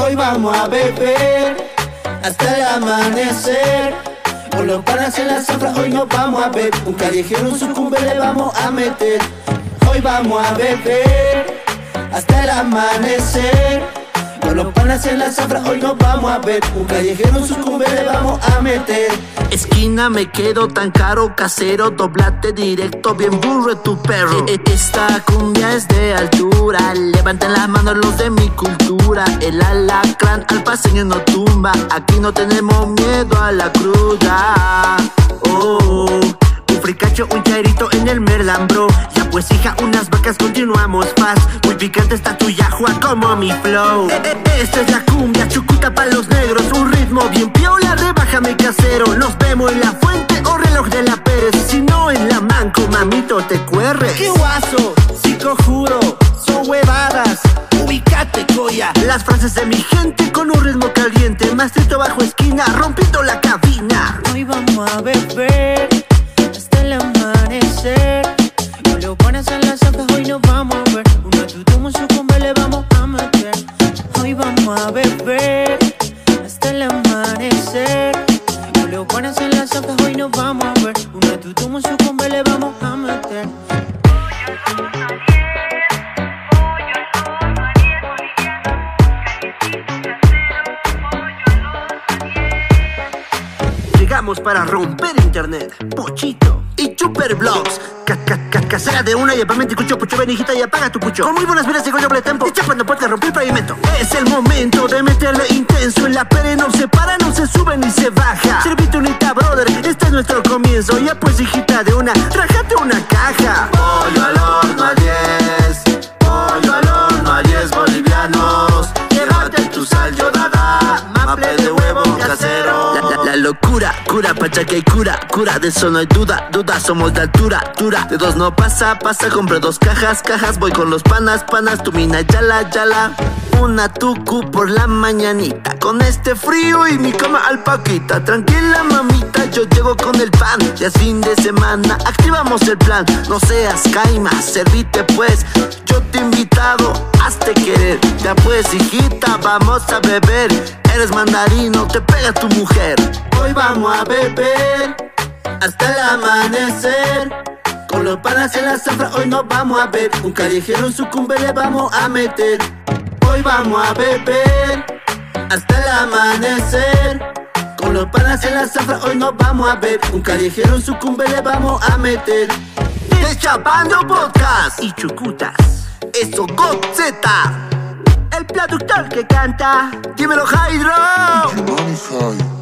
Hoy vamos a beber hasta el amanecer. Con los panas en la zafra, hoy nos vamos a ver. Un callejero, un sucumbe le vamos a meter. Hoy vamos a beber hasta el amanecer. Con los panas en la zafra, hoy nos vamos a ver. Un callejero, un sucumbe le vamos a meter. Esquina me quedo tan caro, casero, doblate directo, bien burro tu perro. E- e- Esta cumbia es de altura, levanten las manos los de mi cultura. El alacrán al paseño no tumba, aquí no tenemos miedo a la cruda. Oh, un fricacho, un chairito en el merlan, bro. Ya pues hija, unas vacas, continuamos fast. Muy picante está tu yahua como mi flow. Eh, eh, Esta es la cumbia, chucuta para los negros. Un ritmo bien piola, rebájame casero. Nos vemos en la fuente o reloj de la Pérez. Si no en la manco, mamito, te cuerres. ¡Qué guaso! Psicojuro, son huevadas. Ubicate, coya. Las frases de mi gente con un ritmo caliente. Maestrito bajo esquina, rompiendo la cabina. Hoy vamos a beber No lo pones en las hojas, hoy nos vamos a ver. Una tutumo sucumbe le vamos a meter. Hoy vamos a beber hasta el amanecer. No lo pones en las hojas, hoy nos vamos a ver. Una tutumo sucumbe le Para romper internet. Pochito y ca- Casera de una y apamente escucho pucho benijita y apaga tu pucho. Con muy buenas miras y con doble tempo. Y chapando puertas romper el pavimento. Es el momento de meterle intenso. En la pere no se para, no se sube ni se baja. Servite unita, brother. Este es nuestro comienzo. Ya pues, hijita de una, trájate una caja. Locura, cura, pachaca y cura, cura, de eso no hay duda, duda, somos de altura, altura. De dos no pasa, pasa, compré dos cajas, cajas, voy con los panas, panas, tu mina, yala, yala. Una tucu por la mañanita, con este frío y mi cama alpaquita. Tranquila, mamita, yo llego con el pan, ya es fin de semana, activamos el plan. No seas caima, servite pues, yo te he invitado, hazte querer. Ya pues, hijita, vamos a beber. Eres mandarino, te pega tu mujer. Hoy vamos a beber hasta el amanecer. Con los panas en la zafra, hoy nos vamos a ver. Un callejero en sucumbe le vamos a meter. Hoy vamos a beber hasta el amanecer. Con los panas en la zafra, hoy nos vamos a ver. Un callejero en sucumbe le vamos a meter. Deschapando podcast y chucutas. Eso Godzeta. El productor que canta. Dímelo, Hydro.